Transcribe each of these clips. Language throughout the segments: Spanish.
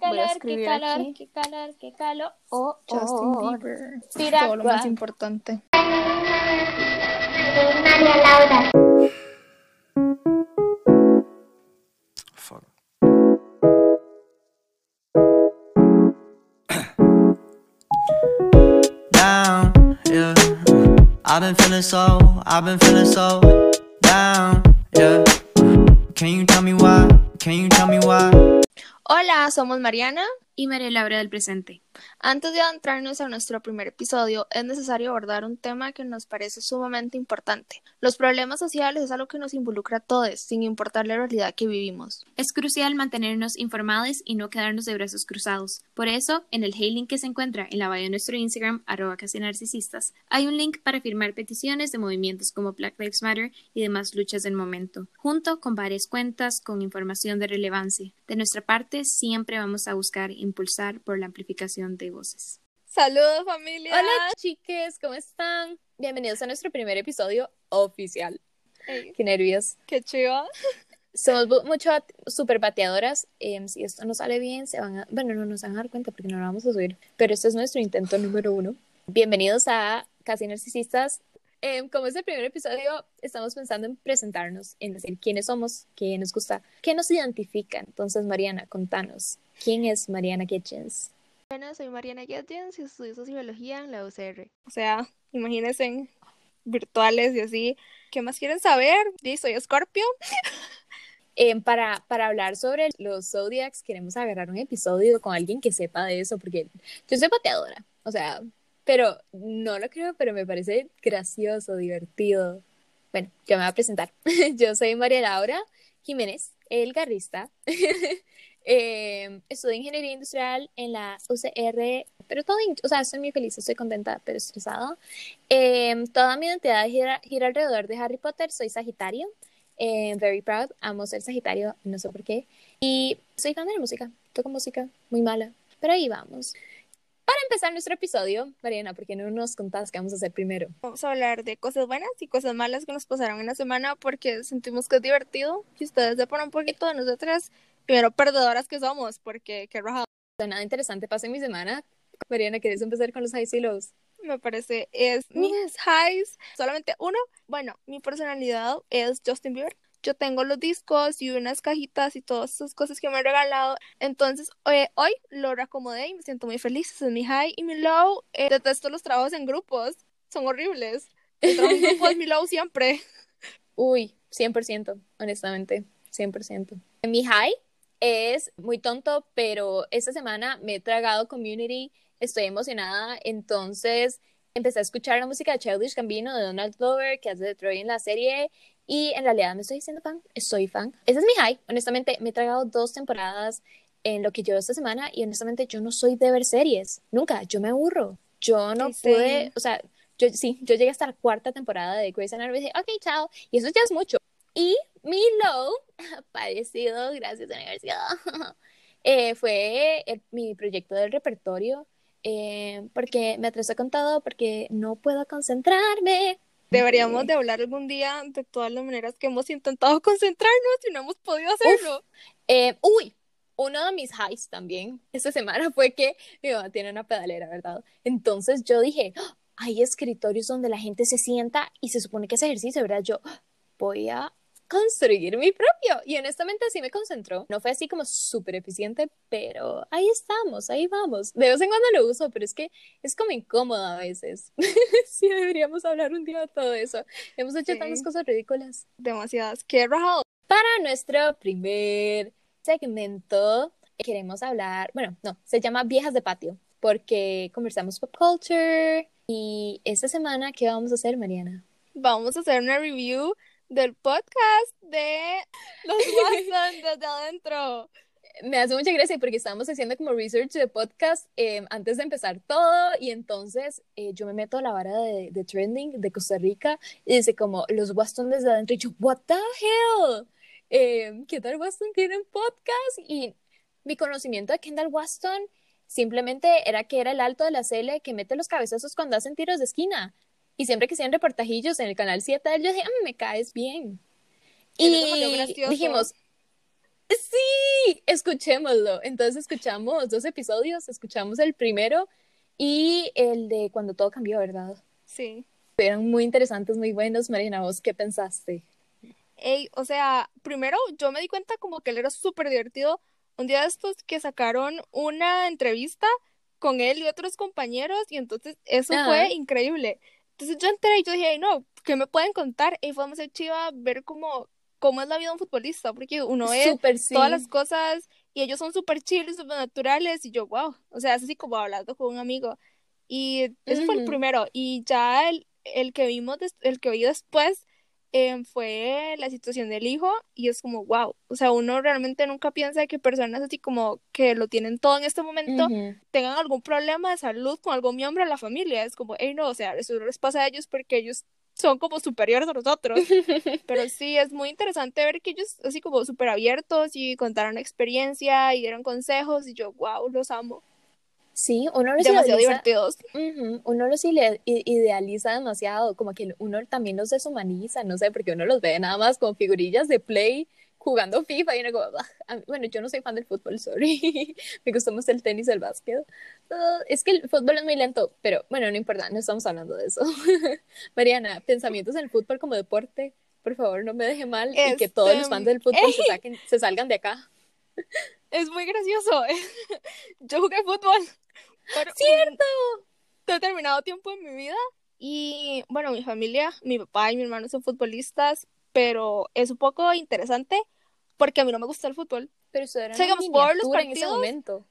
qué voy a calor, qué calor, aquí. qué calor, qué calor. Oh, Justin oh. Bieber. Todo lo más importante. Fuck. down, yeah. I've been feeling so, I've been feeling so down, yeah. Can you tell me why? Can you tell me why? Hola, somos Mariana. Y María Laura del presente. Antes de adentrarnos a nuestro primer episodio, es necesario abordar un tema que nos parece sumamente importante. Los problemas sociales es algo que nos involucra a todos, sin importar la realidad que vivimos. Es crucial mantenernos informados y no quedarnos de brazos cruzados. Por eso, en el Hey que se encuentra en la bio de nuestro Instagram, arroba casi narcisistas, hay un link para firmar peticiones de movimientos como Black Lives Matter y demás luchas del momento, junto con varias cuentas con información de relevancia. De nuestra parte, siempre vamos a buscar impulsar por la amplificación de voces. Saludos familia. Hola chiques, ¿cómo están? Bienvenidos a nuestro primer episodio oficial. Ey, Qué nervios. qué chiva. Somos mucho bat- super bateadoras. em, si esto no sale bien, se van a. Bueno, no nos van a dar cuenta porque no lo vamos a subir. Pero este es nuestro intento número uno. Bienvenidos a Casi Narcisistas. Em, como es el primer episodio, estamos pensando en presentarnos, en decir quiénes somos, qué nos gusta, qué nos identifica. Entonces, Mariana, contanos. ¿Quién es Mariana Kitchens? Bueno, soy Mariana Gittens y estudio sociología en la UCR. O sea, imagínense virtuales y así. ¿Qué más quieren saber? Sí, soy Scorpio. Em, para, para hablar sobre los Zodiacs, queremos agarrar un episodio con alguien que sepa de eso, porque yo soy pateadora, o sea, pero no lo creo, pero me parece gracioso, divertido. Bueno, yo me voy a presentar. Yo soy María Laura Jiménez, el garrista. Estudio ingeniería industrial en la UCR, pero todo, o sea, estoy muy feliz, estoy contenta, pero estresada. Em, toda mi identidad gira, gira alrededor de Harry Potter, soy Sagitario. Eh, very proud, amo ser Sagitario, no sé por qué. Y soy fan de la música, toco música muy mala, pero ahí vamos. Para empezar nuestro episodio, Mariana, ¿por qué no nos contás qué vamos a hacer primero? Vamos a hablar de cosas buenas y cosas malas que nos pasaron en la semana porque sentimos que es divertido que ustedes sepan un poquito de nosotras. Primero, perdedoras que somos, porque qué rajado nada interesante pasa en mi semana. Mariana, ¿quieres empezar con los highs y lows? me parece. Es mis highs, solamente uno. Bueno, mi personalidad es Justin Bieber. Yo tengo los discos y unas cajitas y todas esas cosas que me han regalado. Entonces, eh, hoy lo reacomodé y me siento muy feliz. Ese es mi high y mi low. eh, detesto los trabajos en grupos. Son horribles. El trabajo en grupo es mi low siempre. Uy, 100%, honestamente, 100%. Mi high es muy tonto, pero esta semana me he tragado Community, estoy emocionada, entonces empecé a escuchar la música de Childish Gambino, de Donald Glover, que hace de Troy en la serie, y en realidad me estoy diciendo fan, estoy fan. Ese es mi high, honestamente, me he tragado dos temporadas en lo que llevo esta semana, y honestamente yo no soy de ver series, nunca, yo me aburro, yo no same. pude, o sea, yo sí, yo llegué hasta la cuarta temporada de Grey's Anatomy y dije, ok, chao, y eso ya es mucho. Y mi low, parecido, gracias universidad, eh, fue el- mi proyecto del repertorio, eh, porque me atrasé con todo, porque no puedo concentrarme. Deberíamos de hablar algún día de todas las maneras que hemos intentado concentrarnos y no hemos podido hacerlo. Eh, uy, uno de mis highs también esta semana fue que mi mamá tiene una pedalera, ¿verdad? Entonces yo dije, "Ah, hay escritorios donde la gente se sienta y se supone que es ejercicio, ¿verdad? Yo "Ah, voy a construir mi propio. Y honestamente sí me concentró. No fue así como súper eficiente, pero ahí estamos, ahí vamos. De vez en cuando lo uso, pero es que es como incómodo a veces. sí, deberíamos hablar un día de todo eso. Hemos hecho Sí. tantas cosas ridículas. Demasiadas. Qué rajado. Para nuestro primer segmento queremos hablar, bueno, no, se llama Viejas de Patio, porque conversamos pop culture y esta semana, ¿qué vamos a hacer, Mariana? Vamos a hacer una review del podcast de los Watson desde adentro. Me hace mucha gracia porque estábamos haciendo como research de podcast eh, antes de empezar todo y entonces eh, yo me meto a la vara de, de trending de Costa Rica y dice como los Waston desde adentro y yo, what the hell? Eh, ¿qué tal Waston tienen podcast? Y mi conocimiento de Kendall Waston simplemente era que era el alto de la CL que mete los cabezazos cuando hacen tiros de esquina. Y siempre que hacían reportajillos en el canal 7, yo dije, "Mm, me caes bien. Y dijimos, Sí, escuchémoslo. Entonces escuchamos dos episodios, escuchamos el primero y el de cuando todo cambió, ¿verdad? Sí. Fueron muy interesantes, muy buenos. Marina, ¿vos qué pensaste? Ey, o sea, primero yo me di cuenta como que él era súper divertido. Un día de estos que sacaron una entrevista con él y otros compañeros y entonces eso Ajá. fue increíble. Entonces yo entré y yo dije, "Ey, no, ¿qué me pueden contar? Y fue demasiado chiva ver cómo, cómo es la vida de un futbolista, porque uno ve Súper sí. todas las cosas y ellos son súper chill y súper naturales y yo, wow, o sea, es así como hablando con un amigo. Y ese fue el primero y ya el, el que vimos, el que vi después em, fue la situación del hijo y es como, wow, o sea, uno realmente nunca piensa que personas así como que lo tienen todo en este momento tengan algún problema de salud con algún miembro de la familia. Es como, hey, no, o sea, eso les pasa a ellos porque ellos son como superiores a nosotros. Pero sí, es muy interesante ver que ellos así como súper abiertos y contaron experiencia y dieron consejos y yo, wow, los amo. Sí, uno los Demasiado idealiza, divertidos. Ujú, Uno los idealiza demasiado, como que uno también los deshumaniza, no sé, porque uno los ve nada más con figurillas de play jugando FIFA y uno como, "Ah, bueno, yo no soy fan del fútbol, sorry, me gusta más el tenis, el básquet. Ah, es que el fútbol es muy lento, pero bueno, no importa, no estamos hablando de eso. Mariana, pensamientos en el fútbol como deporte, por favor, no me deje mal y que todos los Este, fans del fútbol se, saquen, se salgan de acá. Es muy gracioso. Yo jugué fútbol por ¡Cierto! un determinado tiempo en mi vida y bueno, mi familia, mi papá y mi hermano son futbolistas, pero es un poco interesante porque a mí no me gusta el fútbol. Pero eso era una ver los miniatura en ese partidos, momento.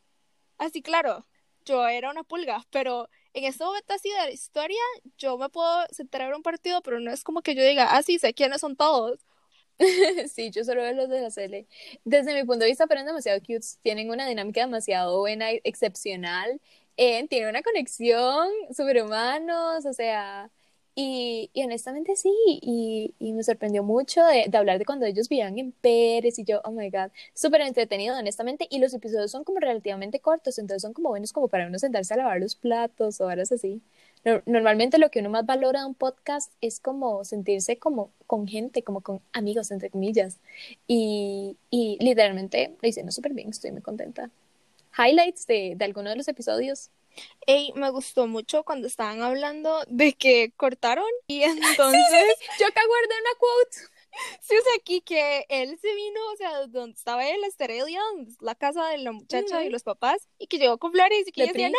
Así, claro, yo era una pulga, pero en este momento así de la historia, yo me puedo sentar a ver un partido, pero no es como que yo diga, ah, sí, sé quiénes son todos. Sí, yo solo veo los de la Cele. Desde mi punto de vista, fueron demasiado cute. Tienen una dinámica demasiado buena, excepcional. Eh, tienen una conexión, superhumanos, o sea. Y, y honestamente sí, y, y me sorprendió mucho de, de hablar de cuando ellos vivían en Pérez y yo, oh my god, súper entretenido, honestamente. Y los episodios son como relativamente cortos, entonces son como buenos como para uno sentarse a lavar los platos o horas así. No- Normalmente lo que uno más valora de un podcast es como sentirse como con gente, como con amigos, entre comillas. Y, y literalmente lo hicieron súper bien, estoy muy contenta. Highlights de, de alguno de los episodios. Ey, me gustó mucho cuando estaban hablando de que cortaron y entonces, Yo acá guardé una quote. sí, o sea, aquí que él se vino, o sea, donde estaba él, Esterelia, la casa de la muchacha y los papás, y que llegó con flores y que ella decía, no,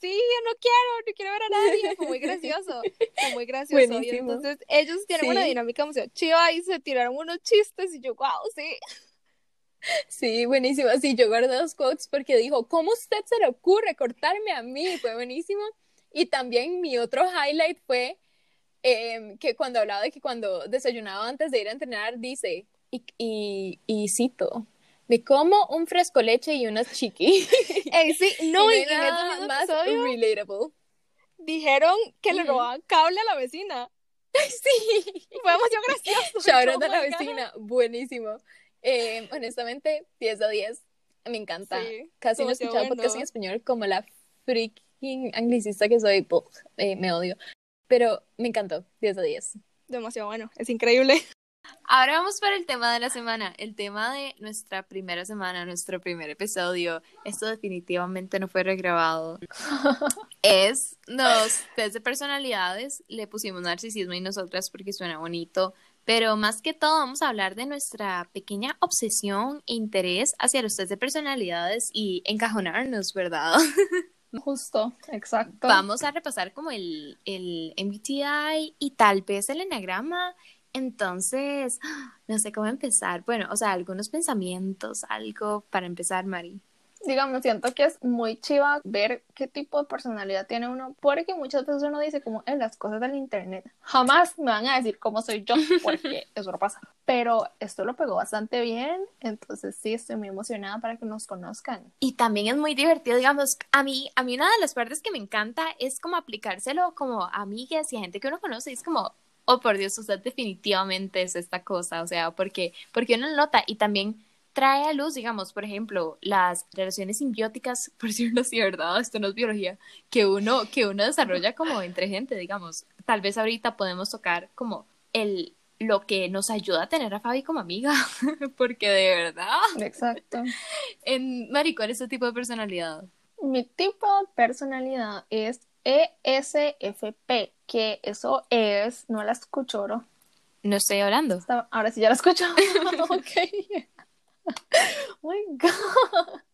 sí, yo no quiero, no quiero ver a nadie, fue muy gracioso, fue muy gracioso, y Buenísimo. entonces ellos tienen una Sí. dinámica demasiado chiva y se tiraron unos chistes y yo, wow, sí. Sí, buenísimo. Sí, yo guardé dos quotes porque dijo, ¿cómo usted se le ocurre cortarme a mí? Fue buenísimo. Y también mi otro highlight fue em, que cuando hablaba de que cuando desayunaba antes de ir a entrenar, dice, y, y, y cito, me como un fresco leche y unas chiqui. Ey, sí, no, y hay en mismo más episodio relatable. dijeron que le robaban cable a la vecina. Sí. Fue demasiado gracioso. Shout out a oh la God. vecina, buenísimo. Eh, honestamente, 10 de 10, me encanta. Sí, Casi no he escuchado podcast en bueno. español como la freaking anglicista que soy. Eh, me odio. Pero me encantó, 10 de 10. Demasiado bueno, es increíble. Ahora vamos para el tema de la semana, el tema de nuestra primera semana, nuestro primer episodio. Esto definitivamente no fue regrabado. es los test de personalidades, le pusimos narcisismo y nosotras porque suena bonito, pero más que todo vamos a hablar de nuestra pequeña obsesión e interés hacia los test de personalidades y encajonarnos, ¿verdad? Justo, exacto. Vamos a repasar como el, el MBTI y tal vez el enagrama. Entonces, no sé cómo empezar. Bueno, o sea, algunos pensamientos, algo para empezar, Mari. Digamos, siento que es muy chiva ver qué tipo de personalidad tiene uno, porque muchas veces uno dice como en las cosas del internet, jamás me van a decir cómo soy yo, porque eso no pasa. Pero esto lo pegó bastante bien, entonces sí, estoy muy emocionada para que nos conozcan. Y también es muy divertido, digamos, a mí, a mí una de las partes que me encanta es como aplicárselo como a amigas y a gente que uno conoce, y es como, oh por Dios, usted definitivamente es esta cosa, o sea, porque, porque uno nota y también trae a luz, digamos, por ejemplo, las relaciones simbióticas, por decirlo así, ¿verdad? Esto no es biología, que uno, que uno desarrolla como entre gente, digamos. Tal vez ahorita podemos tocar como el lo que nos ayuda a tener a Fabi como amiga, porque de verdad, Exacto. en Mari, ¿cuál es tu tipo de personalidad? Mi tipo de personalidad es ESFP, que eso es, no la escucho, bro. No estoy hablando. Ahora sí ya la escucho. ok. Oh my God.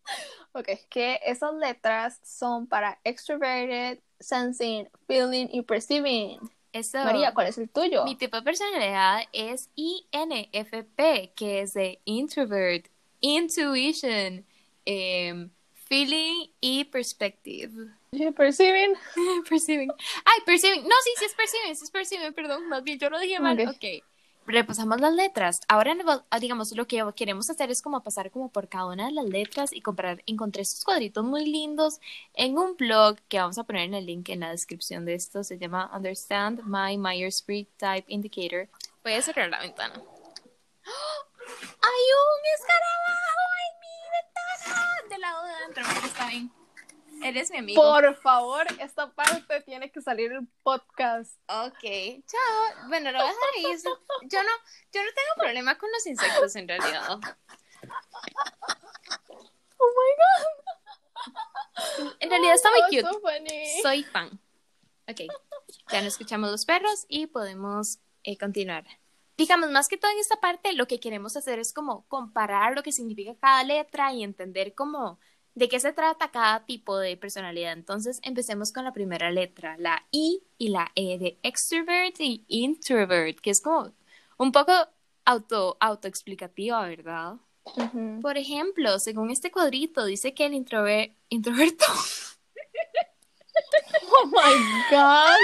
Ok, que esas letras son para extroverted, sensing, feeling y perceiving. Eso. María, ¿cuál es el tuyo? Mi tipo de personalidad es INFP, que es de introvert, intuition, em, feeling y perspective. Perceiving. perceiving. Ay, perceiving. No, sí, sí es perceiving, sí es perceiving, perdón, más bien yo lo dije mal. Ok. Ok. Repasamos las letras. Ahora, ah, digamos, lo que queremos hacer es como pasar como por cada una de las letras y comprar. Encontré estos cuadritos muy lindos en un blog que vamos a poner en el link en la descripción de esto. Se llama Understand My Myers-Briggs Type Indicator. Voy a cerrar la ventana. ¡Oh! ¡Hay un escarabajo en mi ventana! Del lado de adentro, está bien. Eres mi amigo. Por favor, esta parte tiene que salir el podcast. Ok, chao. Bueno, lo voy a dejar ahí. Yo no, yo no tengo problema con los insectos en realidad. Oh En realidad está muy my cute. God. so. Soy fan. Ok, ya no escuchamos los perros y podemos eh, continuar. Digamos, más que todo en esta parte, lo que queremos hacer es como comparar lo que significa cada letra y entender cómo, de qué se trata cada tipo de personalidad. Entonces, empecemos con la primera letra, la I y la E de extrovert y introvert, que es como un poco auto, autoexplicativa, ¿verdad? Por ejemplo, según este cuadrito, dice que el introver- introverto... Oh my God.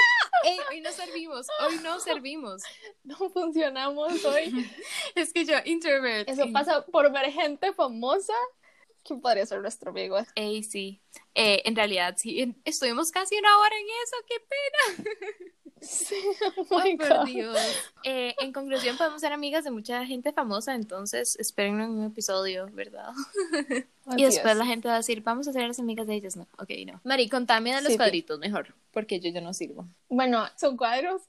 Ey, hoy no servimos, hoy no servimos. No funcionamos hoy. Es que yo, introvert. Eso pasa por ver gente famosa que podría ser nuestro amigo. Ey, sí. Eh, en realidad, sí. estuvimos casi una hora en eso, qué pena. Sí, oh Oh, por God. Dios. Eh, en conclusión, podemos ser amigas de mucha gente famosa, entonces esperen un episodio, ¿verdad? Así y después es. la gente va a decir, vamos a ser las amigas de ellas. No, ok, no. Mari, contame de los Sí, sí. cuadritos mejor, porque yo, yo no sirvo. Bueno, son cuadros.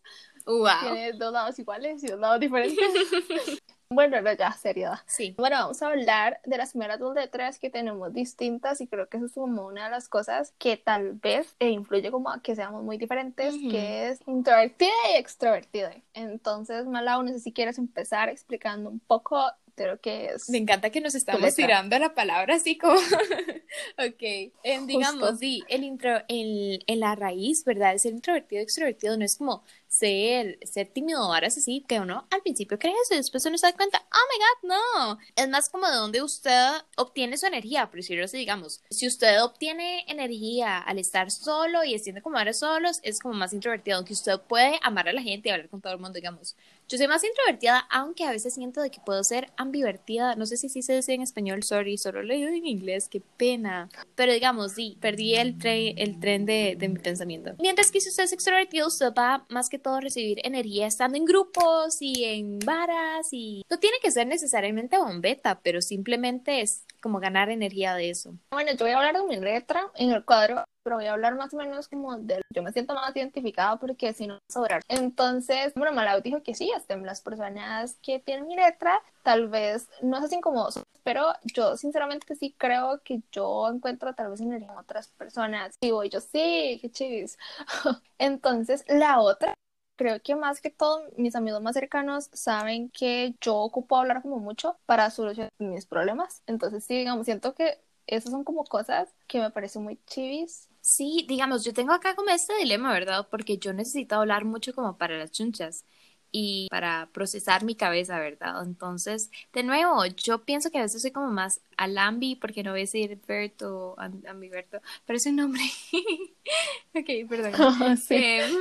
Wow. Tiene dos lados iguales y dos lados diferentes. bueno, no, ya, seriedad. Sí. Bueno, vamos a hablar de las primeras dos letras que tenemos distintas y creo que eso es como una de las cosas que tal vez eh, influye como a que seamos muy diferentes, que es introvertida y extrovertida. Entonces, Malau, no sé si quieres empezar explicando un poco de lo que es. Me encanta que nos estamos tirando la palabra así como. ok. Em, digamos, sí, el intro, el, en la raíz, ¿verdad? El ser introvertido, extrovertido no es como ser, ser tímido o varas así, que uno al principio cree eso y después uno se da cuenta, oh my god, no. Es más como de donde usted obtiene su energía, por decirlo así, digamos. Si usted obtiene energía al estar solo y estando como ahora solos, es como más introvertido, aunque usted puede amar a la gente y hablar con todo el mundo, digamos. Yo soy más introvertida, aunque a veces siento de que puedo ser ambivertida. No sé si sí se dice en español, sorry, solo lo digo en inglés, qué pena. Pero digamos, sí, perdí el, tren el tren de, mi pensamiento. Mientras que si usted es extrovertido, usted va más que todo recibir energía estando en grupos y en varas y no tiene que ser necesariamente bombeta, pero simplemente es como ganar energía de eso. Bueno, yo voy a hablar de mi letra en el cuadro, pero voy a hablar más o menos como de... Yo me siento más identificada porque si no sobrar. Entonces, bueno, Malau dijo que sí, hasta las personas que tienen mi letra tal vez no se hacen como pero yo sinceramente sí creo que yo encuentro tal vez energía en otras personas. Y voy yo, sí, qué chivis. Entonces, la otra Creo que más que todo mis amigos más cercanos saben que yo ocupo hablar como mucho para solucionar mis problemas. Entonces sí, digamos, siento que esas son como cosas que me parecen muy chivis. Sí, digamos, yo tengo acá como este dilema, ¿verdad? Porque yo necesito hablar mucho como para las chunchas y para procesar mi cabeza, ¿verdad? Entonces, de nuevo, yo pienso que a veces soy como más alambi, porque no voy a decir Bert o am- ambiverto, pero es un nombre. ok, perdón. sí. Em,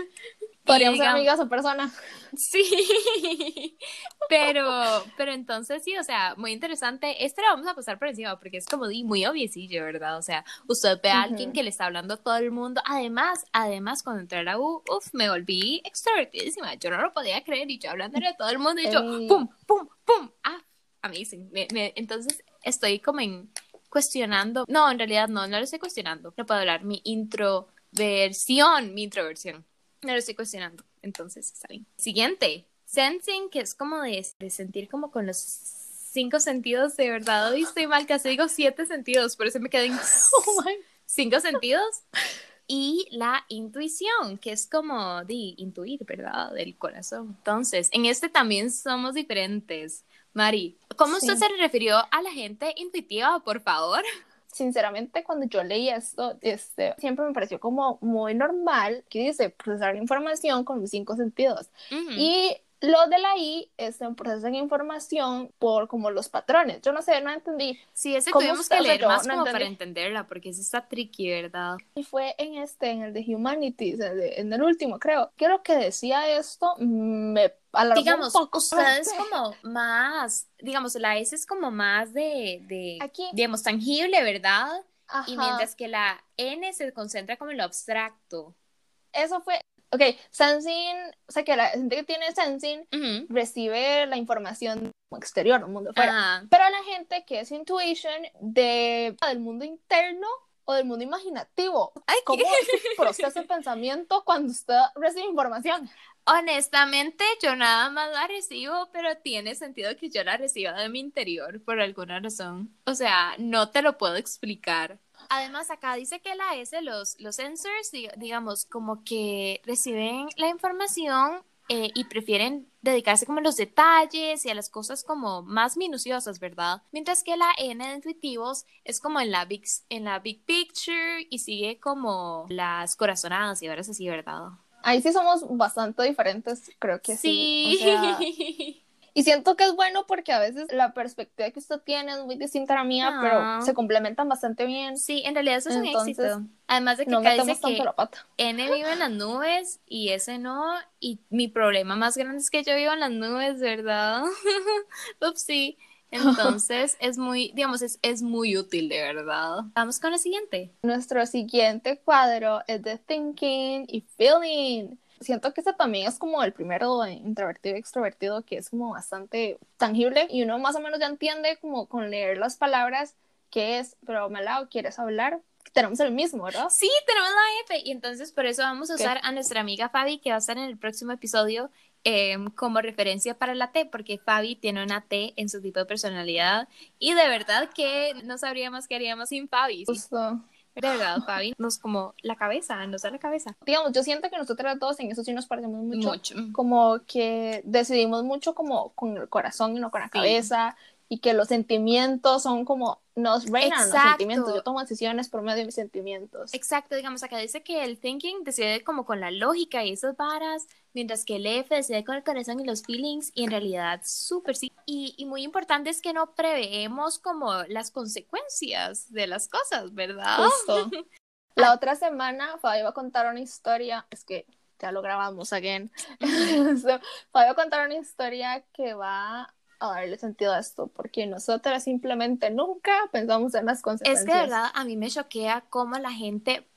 Podríamos ser amigas o personas. Sí, pero, pero entonces sí, o sea, muy interesante. Este lo vamos a pasar por encima porque es como di, muy obviesillo, ¿verdad? O sea, usted ve a alguien que le está hablando a todo el mundo. Además, además, cuando entré a la U, uf, me volví extrovertidísima. Yo no lo podía creer y yo hablándole a todo el mundo y yo, Ey. pum, pum, pum. Ah, amazing. Me- me- entonces estoy como en cuestionando. No, en realidad no, no lo estoy cuestionando. No puedo hablar. Mi introversión, mi introversión. No lo estoy cuestionando. Entonces, está bien. Siguiente. Sensing, que es como de, de sentir como con los cinco sentidos, de verdad, hoy estoy mal, casi digo siete sentidos, por eso me quedé en Oh cinco sentidos. Y la intuición, que es como de intuir, ¿verdad? Del corazón. Entonces, en este también somos diferentes. Mari, ¿cómo usted se refirió a la gente intuitiva, por favor? Sinceramente, cuando yo leí esto, este, siempre me pareció como muy normal que dice procesar información con los cinco sentidos. Ujú. Y lo de la I es un proceso de información por como los patrones. Yo no sé, no entendí. Sí, ese ¿Cómo tuvimos está? que O sea, leer más no como para entenderla, porque eso está tricky, ¿verdad? Y fue en este, en el de Humanities, en el, último, creo. Lo que decía esto me digamos, un poco. usted es como más, digamos, la S es como más de, de Aquí. digamos, tangible, ¿verdad? Ajá. Y mientras que la N se concentra como en lo abstracto. Eso fue. Ok, sensing, o sea que la gente que tiene sensing Ujú. recibe la información exterior, del mundo afuera. Ajá. Pero la gente que es intuition de, del mundo interno o del mundo imaginativo. Ay, ¿Cómo procesa el pensamiento cuando usted recibe información? Honestamente, yo nada más la recibo, pero tiene sentido que yo la reciba de mi interior por alguna razón. O sea, no te lo puedo explicar. Además, acá dice que la S, los, los sensors, dig- digamos, como que reciben la información eh, y prefieren dedicarse como a los detalles y a las cosas como más minuciosas, ¿verdad? Mientras que la N de intuitivos es como en la big, en la big picture y sigue como las corazonadas y ahora así, ¿verdad? Ahí sí somos bastante diferentes, creo que sí. Sí. O sea, y siento que es bueno porque a veces la perspectiva que usted tiene es muy distinta a la mía, Ah. pero se complementan bastante bien. Sí, en realidad eso es un Entonces, éxito. Además de que No metemos tanto que la pata. N vive en las nubes y ese no. Y mi problema más grande es que yo vivo en las nubes, ¿verdad? Upsi. Entonces es muy, digamos, es, es muy útil, de verdad. Vamos con la siguiente. Nuestro siguiente cuadro es de thinking y feeling. Siento que este también es como el primero introvertido y extrovertido, que es como bastante tangible y uno más o menos ya entiende como con leer las palabras qué es, pero Malao, ¿quieres hablar? Tenemos el mismo, ¿verdad? Sí, tenemos la F. Y entonces por eso vamos a ¿Qué? usar a nuestra amiga Fabi, que va a estar en el próximo episodio eh, como referencia para la T, porque Fabi tiene una T en su tipo de personalidad. Y de verdad que no sabríamos qué haríamos sin Fabi. Justo. de verdad, Fabi nos como la cabeza, nos da la cabeza. Digamos, yo siento que nosotras dos en eso sí nos parecemos mucho. Mucho. Como que decidimos mucho como con el corazón y no con la Sí. cabeza. Y que los sentimientos son como, nos reinan los Exacto. sentimientos. Yo tomo decisiones por medio de mis sentimientos. Exacto, digamos, acá dice que el thinking decide como con la lógica y esas varas, mientras que el F decide con el corazón y los feelings, y en realidad súper sí. Y, y muy importante es que no preveemos como las consecuencias de las cosas, ¿verdad? Justo. La otra semana Fabio va a contar una historia, es que ya lo grabamos again. So, Fabio va a contar una historia que va a darle sentido a esto, porque nosotras simplemente nunca pensamos en las Es consecuencias. que de verdad a mí me choquea cómo la gente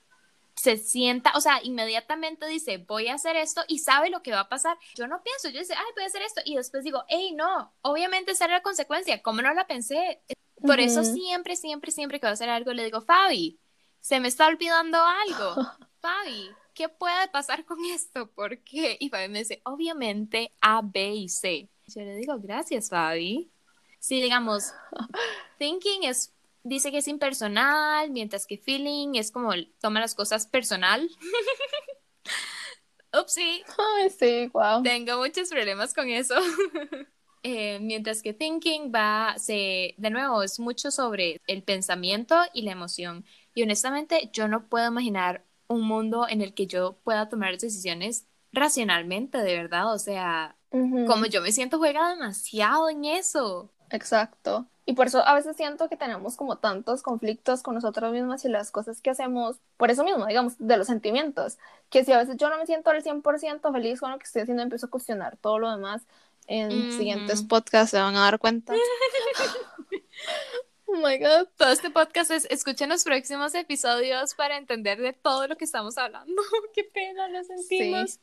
se sienta, o sea, inmediatamente dice, voy a hacer esto y sabe lo que va a pasar. Yo no pienso, yo dice, ay, voy a hacer esto y después digo, hey, no, obviamente esa era la consecuencia, ¿cómo no la pensé? Por eso Ujú. siempre, siempre, siempre que voy a hacer algo le digo, Fabi, se me está olvidando algo. Fabi, ¿qué puede pasar con esto? ¿Por qué? Y Fabi me dice, obviamente A, B y C. Yo le digo, gracias, Fabi. Sí, digamos, thinking es, dice que es impersonal, mientras que feeling es como toma las cosas personal. Upsi, Ay, sí, wow. tengo muchos problemas con eso. Eh, mientras que thinking va, se, de nuevo, es mucho sobre el pensamiento y la emoción. Y honestamente, yo no puedo imaginar un mundo en el que yo pueda tomar decisiones racionalmente, de verdad. O sea, Ujú, como yo me siento juega demasiado en eso. Exacto. Y por eso a veces siento que tenemos como tantos conflictos con nosotros mismos y las cosas que hacemos, por eso mismo, digamos, de los sentimientos, que si a veces yo no me siento al 100% feliz con lo que estoy haciendo, empiezo a cuestionar todo lo demás. En siguientes podcasts se van a dar cuenta. oh my god. Todo este podcast es escuchen los próximos episodios para entender de todo lo que estamos hablando. Qué pena, lo sentimos.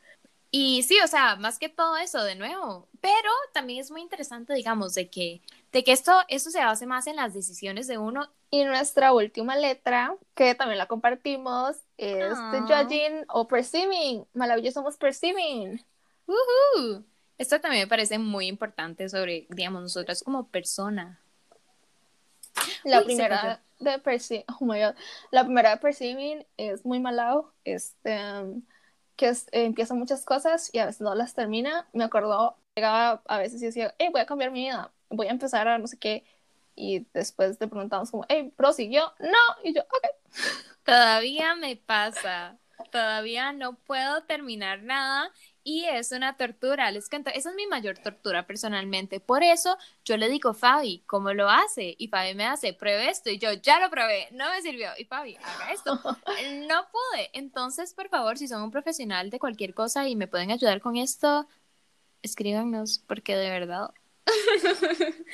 Y sí, o sea, más que todo eso, de nuevo. Pero también es muy interesante, digamos, de que, de que esto, esto se base más en las decisiones de uno. Y nuestra última letra, que también la compartimos, es de Ah. judging o perceiving. Maravilloso somos perceiving. ¡Woohoo! Esto también me parece muy importante sobre, digamos, nosotras como persona. La Uy, primera de Percy, oh my god, la primera de Perceiving es muy malado, este, um, que es- eh, empieza muchas cosas y a veces no las termina. Me acuerdo, llegaba a veces y decía, hey, voy a cambiar mi vida, voy a empezar a no sé qué, y después te preguntamos como, hey, prosiguió, no, y yo, ok, Todavía me pasa. Todavía no puedo terminar nada y es una tortura. Les cuento, esa es mi mayor tortura personalmente. Por eso yo le digo, Fabi, ¿cómo lo hace? Y Fabi me hace, pruebe esto. Y yo, ya lo probé, no me sirvió. Y Fabi, haga esto. No pude. Entonces, por favor, si son un profesional de cualquier cosa y me pueden ayudar con esto, escríbanos, porque de verdad.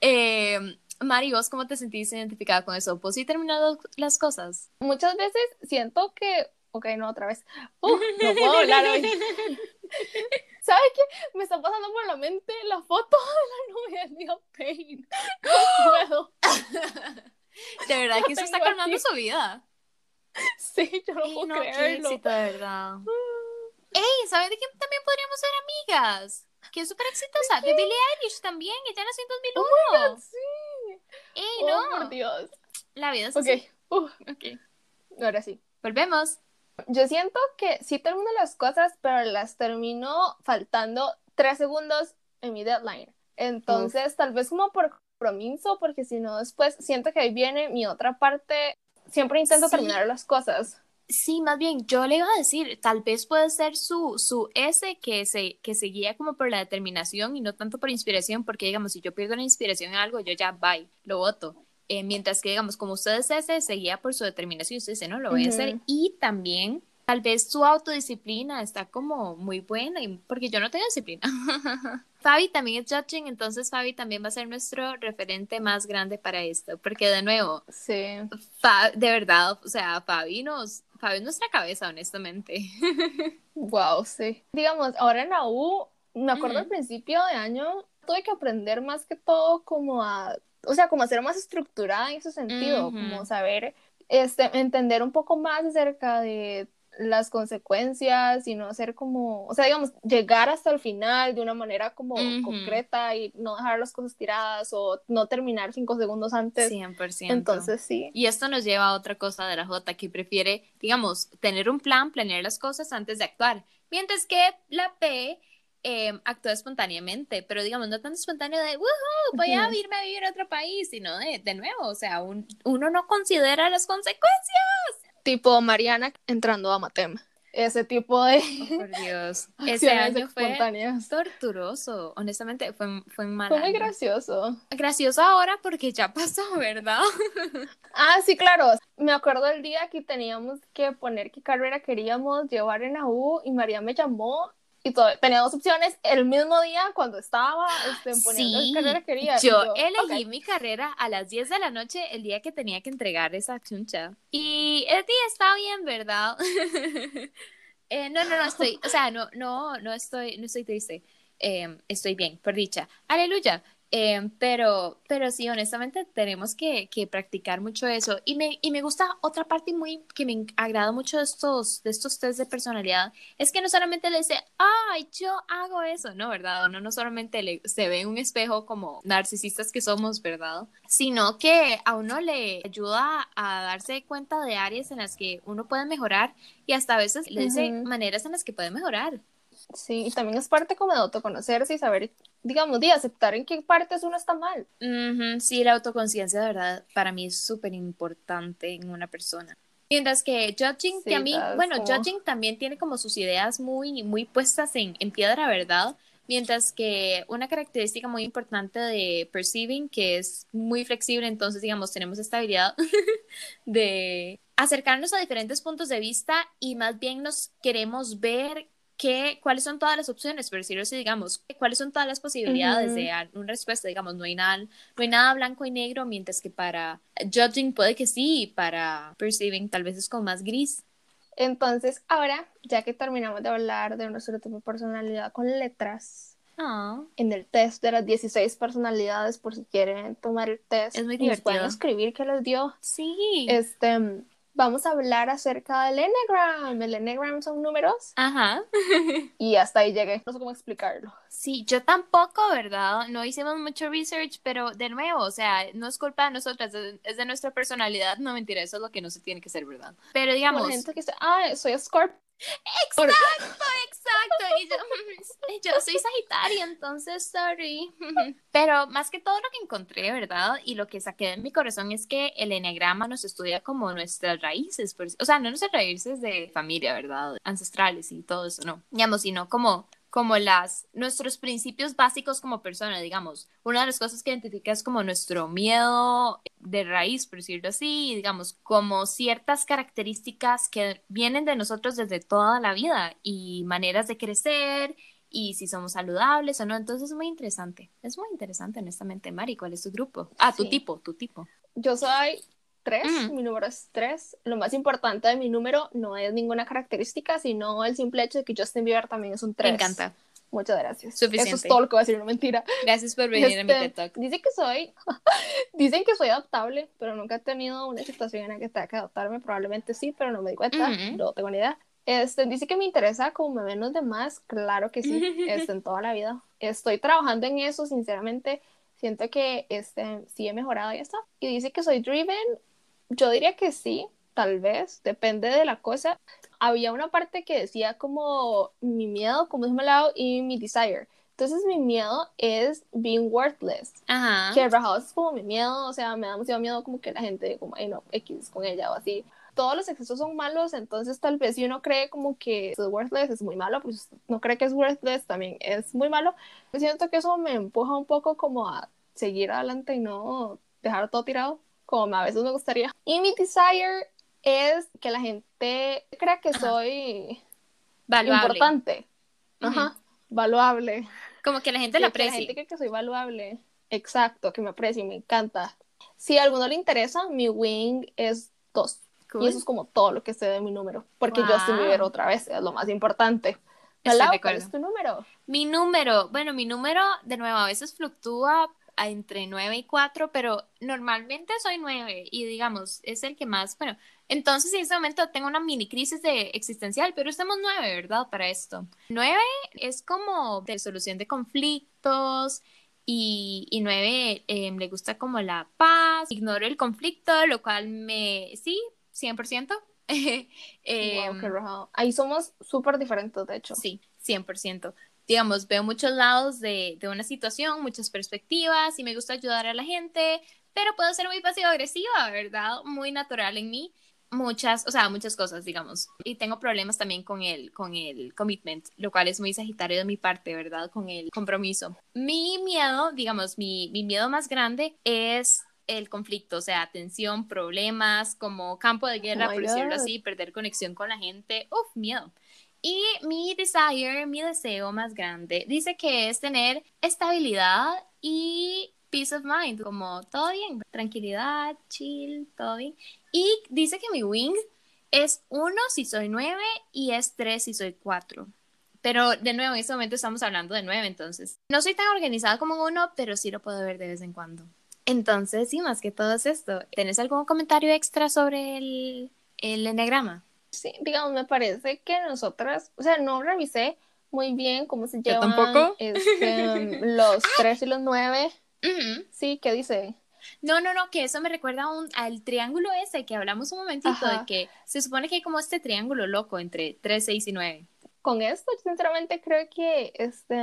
eh, Mari, ¿vos cómo te sentís identificada con eso? ¿Vos sí terminado las cosas? muchas veces siento que, ok, no, otra vez, Uh, no puedo hablar hoy. ¿Sabes qué? Me está pasando por la mente la foto de la novia de Neil Payne. No puedo. De verdad que eso está calmando aquí. su vida. Sí, yo no Ey, puedo no, qué creerlo. éxito, de verdad. Ey, ¿sabes de quién también podríamos ser amigas? Que es súper exitosa. De Billie Eilish también. Ella nació en 2001. Sí. Ey, Oh, no. por Dios. La vida es Ok, así. uh, Ok. ahora sí. Volvemos. Yo siento que sí termino las cosas, pero las termino faltando tres segundos en mi deadline. Entonces, tal vez como por compromiso, porque si no, después siento que ahí viene mi otra parte. Siempre intento Sí. terminar las cosas. Sí, más bien, yo le iba a decir, tal vez puede ser su, su S que se, que se guía como por la determinación y no tanto por inspiración, porque digamos, si yo pierdo la inspiración en algo, yo ya, bye, lo voto. Eh, mientras que, digamos, como usted es S, se guía por su determinación, usted dice, no, lo voy a hacer. Y también, tal vez su autodisciplina está como muy buena, y- porque yo no tengo disciplina. Fabi también es judging, entonces Fabi también va a ser nuestro referente más grande para esto, porque de nuevo, Sí. Fa- de verdad, o sea, Fabi nos, Fabi es nuestra cabeza, honestamente. Wow, sí. Digamos, ahora en la U, me acuerdo al Ujú. principio de año, tuve que aprender más que todo como a, o sea, como ser más estructurada en ese sentido, como saber, este, entender un poco más acerca de las consecuencias y no ser como, o sea, digamos, llegar hasta el final de una manera como concreta y no dejar las cosas tiradas o no terminar cinco segundos antes. 100%. Entonces, sí. Y esto nos lleva a otra cosa de la J que prefiere, digamos, tener un plan, planear las cosas antes de actuar. Mientras que la P eh, actúa espontáneamente, pero digamos, no tan espontáneo de, "Woohoo, voy a irme a vivir a otro país, sino de, de nuevo, o sea, un- uno no considera las consecuencias. Tipo Mariana entrando a Matem. Ese tipo de Oh, por Dios. Ese año fue torturoso, honestamente, fue, fue un mal Fue muy gracioso. Gracioso ahora porque ya pasó, ¿verdad? Ah, sí, claro. Me acuerdo el día que teníamos que poner qué carrera queríamos llevar en la U y María me llamó y todo, tenía dos opciones el mismo día cuando estaba este, poniendo Sí, carrera quería. y Yo elegí mi carrera a las 10 de la noche el día que tenía que entregar esa chuncha. Y el día está bien, ¿verdad? Eh, no, no, no estoy, o sea, no, no, no estoy, no estoy triste. Eh, estoy bien, por dicha. Aleluya. Eh, pero, pero sí, honestamente tenemos que, que practicar mucho eso. Y me, y me gusta otra parte muy que me agrada mucho de estos, de estos test de personalidad, es que no solamente le dice, ay, yo hago eso, no, ¿verdad? No, no solamente le, se ve en un espejo como narcisistas que somos, ¿verdad? Sino que a uno le ayuda a darse cuenta de áreas en las que uno puede mejorar y hasta a veces le dice Ujú. maneras en las que puede mejorar. Sí, y también es parte como de autoconocerse y saber, digamos, de aceptar en qué partes uno está mal. Ujú, Sí, la autoconciencia de verdad para mí es súper importante en una persona. Mientras que judging Sí, también, bueno, como- judging también tiene como sus ideas muy, muy puestas en, en piedra, ¿verdad? Mientras que una característica muy importante de perceiving, que es muy flexible, entonces, digamos, tenemos esta habilidad de acercarnos a diferentes puntos de vista y más bien nos queremos ver qué, cuáles son todas las opciones, por decirlo así, digamos, cuáles son todas las posibilidades Ujú. de a- una respuesta, digamos, no hay nada, no hay nada blanco y negro, mientras que para judging puede que sí, y para perceiving tal vez es como más gris. Entonces, ahora, ya que terminamos de hablar de nuestro tipo de personalidad con letras, Ah, en el test de las 16 personalidades, por si quieren tomar el test, Es muy nos pueden divertido. escribir qué les dio. sí. Este, vamos a hablar acerca del Enneagram. El Enneagram son números Ajá. y hasta ahí llegué. No sé cómo explicarlo. Sí, yo tampoco, ¿verdad? No hicimos mucho research, pero de nuevo, o sea, no es culpa de nosotras, es de nuestra personalidad. No mentira, eso es lo que no se tiene que hacer, ¿verdad? Pero digamos. gente que dice, ah, soy Scorpio. Exacto, exacto. Y yo, yo soy Sagitaria, entonces, sorry. Pero más que todo lo que encontré, ¿verdad? Y lo que saqué de mi corazón es que el enneagrama nos estudia como nuestras raíces, por- o sea, no nuestras raíces de familia, ¿verdad? Ancestrales y todo eso, no. Digamos, sino como como las nuestros principios básicos como persona, digamos. Una de las cosas que identifica es como nuestro miedo de raíz, por decirlo así, y digamos, como ciertas características que vienen de nosotros desde toda la vida y maneras de crecer y si somos saludables o no. Entonces es muy interesante. Es muy interesante, honestamente. Mari, ¿cuál es tu grupo? Ah, tu Sí. tipo, tu tipo. Yo soy tres, Ujú. mi número es tres. Lo más importante de mi número no es ninguna característica, sino el simple hecho de que Justin Bieber también es un tres. Me encanta. Muchas gracias. Suficiente. Eso es todo lo que voy a decir, no mentira. Gracias por venir a mi Este, TED Talk. dice que soy, dicen que soy adaptable, pero nunca he tenido una situación en la que tenga que adaptarme. Probablemente sí, pero no me di cuenta, Ujú. no tengo ni idea. Este, dice que me interesa como me ven los demás, claro que sí, este, en toda la vida. Estoy trabajando en eso, sinceramente, siento que este, sí he mejorado y ya está. Y dice que soy driven, yo diría que sí, tal vez, depende de la cosa. Había una parte que decía como mi miedo, como es lado, y mi desire. Entonces mi miedo es being worthless. Ajá. Que House es como mi miedo, o sea, me da demasiado miedo como que la gente, como, ay no, X con ella o así. Todos los excesos son malos, entonces tal vez si uno cree como que es worthless es muy malo, pues no cree que es worthless también es muy malo. Siento que eso me empuja un poco como a seguir adelante y no dejar todo tirado, como a veces me gustaría. Y mi desire es que la gente crea que Ajá. soy Valuable. importante, Ajá, valuable. Como que la gente la que la gente cree que soy valuable. Exacto, que me aprecia y me encanta. Si a alguno le interesa, mi wing es dos. Cool. Y eso es como todo lo que sé de mi número. Porque Wow. Justin Bieber otra vez es lo más importante. Estoy ¿cuál es tu número? Mi número, bueno, mi número de nuevo a veces fluctúa entre 9 y 4, pero normalmente soy 9 y digamos, es el que más, bueno, entonces en este momento tengo una mini crisis de existencial, pero estamos 9, ¿verdad? Para esto. 9 es como de solución de conflictos y, y 9 eh, le gusta como la paz, ignoro el conflicto, lo cual me, sí, 100%. Em, wow, qué rajado. Ahí somos súper diferentes, de hecho. Sí, 100%. Digamos, veo muchos lados de, de una situación, muchas perspectivas y me gusta ayudar a la gente, pero puedo ser muy pasivo-agresiva, ¿verdad? Muy natural en mí. Muchas, o sea, muchas cosas, digamos. Y tengo problemas también con el, con el commitment, lo cual es muy sagitario de mi parte, ¿verdad? Con el compromiso. Mi miedo, digamos, mi, mi miedo más grande es el conflicto, o sea, tensión, problemas, como campo de guerra, Oh por decirlo así, perder conexión con la gente. Uf, miedo. Y mi desire, mi deseo más grande, dice que es tener estabilidad y peace of mind, como todo bien, tranquilidad, chill, todo bien. Y dice que mi wing es uno si soy nueve y es tres si soy cuatro. Pero de nuevo, en este momento estamos hablando de nueve, entonces no soy tan organizada como uno, pero sí lo puedo ver de vez en cuando. Entonces, sí, más que todo es esto. ¿Tenés algún comentario extra sobre el, el enneagrama? Sí, digamos, me parece que nosotras, o sea, no revisé muy bien cómo se llevan tampoco. este, los tres y los nueve. Ujú. Sí, ¿qué dice? No, no, no, que eso me recuerda a un- al triángulo ese que hablamos un momentito, Ajá. de que se supone que hay como este triángulo loco entre 3, 6 y 9. con esto, sinceramente creo que este,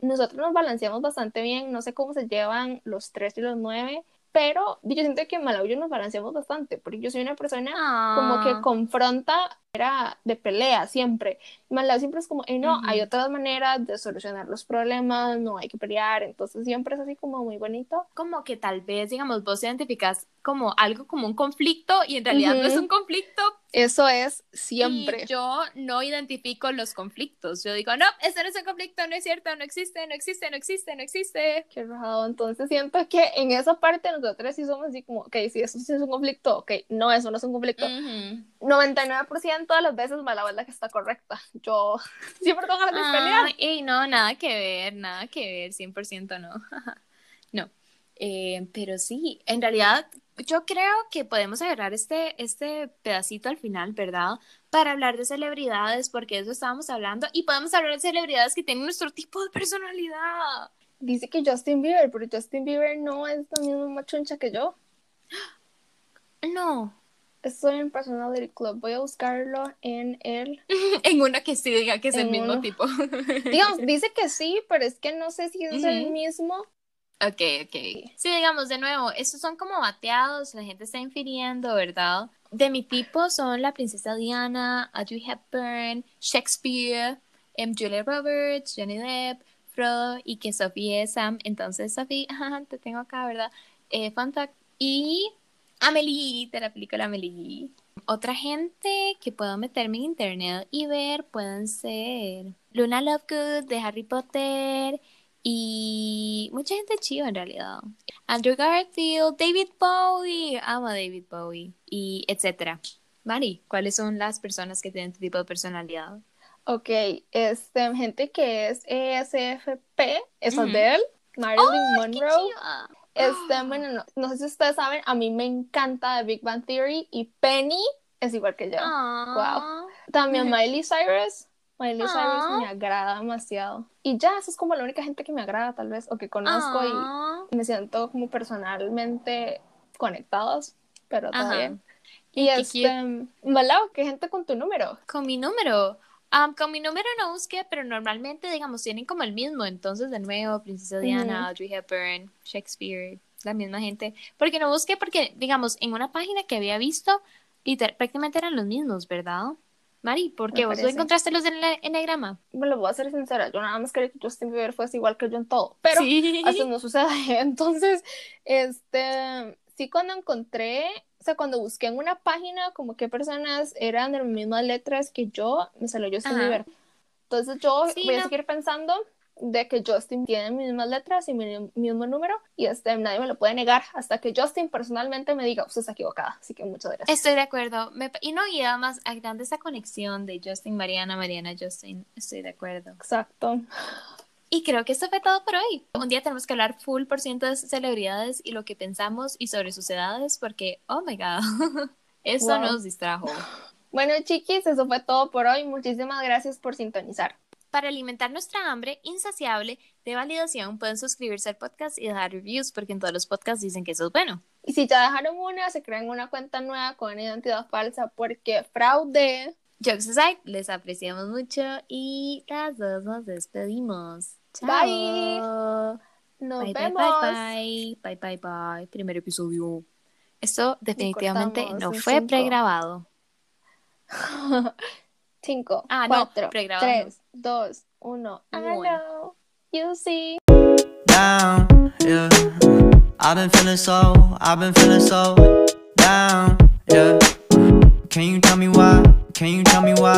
nosotros nos balanceamos bastante bien. No sé cómo se llevan los tres y los nueve, pero yo siento que en yo nos balanceamos bastante, porque yo soy una persona como Ah. que confronta, era de pelea siempre. Y Malau siempre es como, "Eh, no, Ujú. hay otras maneras de solucionar los problemas, no hay que pelear. Entonces siempre es así como muy bonito. Como que tal vez, digamos, vos identificas como algo como un conflicto y en realidad no es un conflicto. Eso es siempre. Y yo no identifico los conflictos. Yo digo, no, este no es un conflicto, no es cierto, no existe, no existe, no existe, no existe. Qué raro. Entonces siento que en esa parte nosotros sí somos así como, ok, si eso sí es un conflicto, ok, no, eso no es un conflicto. Ujú. 99% de las veces Malau es la que está correcta. Yo siempre tengo ganas de pelear. Y no, nada que ver, nada que ver, 100% no. no. Eh, pero sí, en realidad yo creo que podemos agarrar este, este pedacito al final, ¿verdad? Para hablar de celebridades, porque eso estábamos hablando, y podemos hablar de celebridades que tienen nuestro tipo de personalidad. Dice que Justin Bieber, pero Justin Bieber no es la misma machuncha que yo. No. Estoy en Personality Club. Voy a buscarlo en el. en una que sí diga que es el mismo uno. tipo. Digamos, dice que sí, pero es que no sé si es el mismo. Ok, ok. Sí, digamos, de nuevo, estos son como bateados, la gente está infiriendo, ¿verdad? De mi tipo son la princesa Diana, Audrey Hepburn, Shakespeare, em, Julia Roberts, Johnny Depp, Frodo y que Sophie es Sam. Entonces, Sophie, te tengo acá, ¿verdad? Eh, fun fact. Y Amelie, de la película Amelie. Otra gente que puedo meterme en internet y ver pueden ser Luna Lovegood de Harry Potter y mucha gente chiva en realidad. Andrew Garfield, David Bowie, amo a David Bowie y etcétera. Mari, ¿cuáles son las personas que tienen tu tipo de personalidad? Ok, este, gente que es ESFP, es Ujú. Adele, Marilyn ¡Qué Monroe. Este, bueno, no, no sé si ustedes saben, a mí me encanta The Big Bang Theory y Penny es igual que yo. Ah. También Miley Cyrus. Miley Cyrus Ah. me agrada demasiado. Y ya, esa es como la única gente que me agrada, tal vez, o que conozco Ah. y me siento como personalmente conectados, pero bien. Y Qué este, Malao, ¿qué gente con tu número? Con mi número. Am, con mi número no busqué, pero normalmente, digamos, tienen como el mismo. Entonces, de nuevo, Princesa Diana, Audrey Hepburn, Shakespeare, la misma gente. Porque no busqué, porque, digamos, en una página que había visto, liter- prácticamente eran los mismos, ¿verdad? Mari, ¿por qué? ¿Vos encontraste los del ene- enegrama? Me lo voy a ser sincera, yo nada más quería que Justin Bieber fuese igual que yo en todo, pero sí. así no sucede. Entonces, este, sí cuando encontré, o sea, cuando busqué en una página como qué personas eran de las mismas letras que yo, me salió Justin. Bieber. Entonces yo Sí, voy a no. seguir pensando de que Justin tiene mis mismas letras y mi mismo número y este, nadie me lo puede negar hasta que Justin personalmente me diga, usted está equivocada. Así que muchas gracias. Estoy de acuerdo. Me- y no, y además, agrande esa conexión de Justin, Mariana, Mariana, Justin. Estoy de acuerdo. Exacto. Y creo que esto fue todo por hoy. Un día tenemos que hablar full por ciento de celebridades y lo que pensamos y sobre sus edades, porque, oh my god, eso Wow. nos distrajo. Bueno, chiquis, eso fue todo por hoy. Muchísimas gracias por sintonizar. Para alimentar nuestra hambre insaciable de validación, pueden suscribirse al podcast y dejar reviews, porque en todos los podcasts dicen que eso es bueno. Y si ya dejaron una, se crean una cuenta nueva con identidad falsa porque fraude. Jokes aside, les apreciamos mucho y las dos nos despedimos. Chao. Bye. Nos Bye, bye, vemos. bye, bye, bye, bye, bye. Primer episodio. Esto definitivamente no fue cinco. pregrabado. Cinco, Ah, no, cuatro, pregrabado. tres, dos, uno. I know. You see. down, yeah. I've been feeling so, I've been feeling so down, yeah. Can you tell me why? Can you tell me why?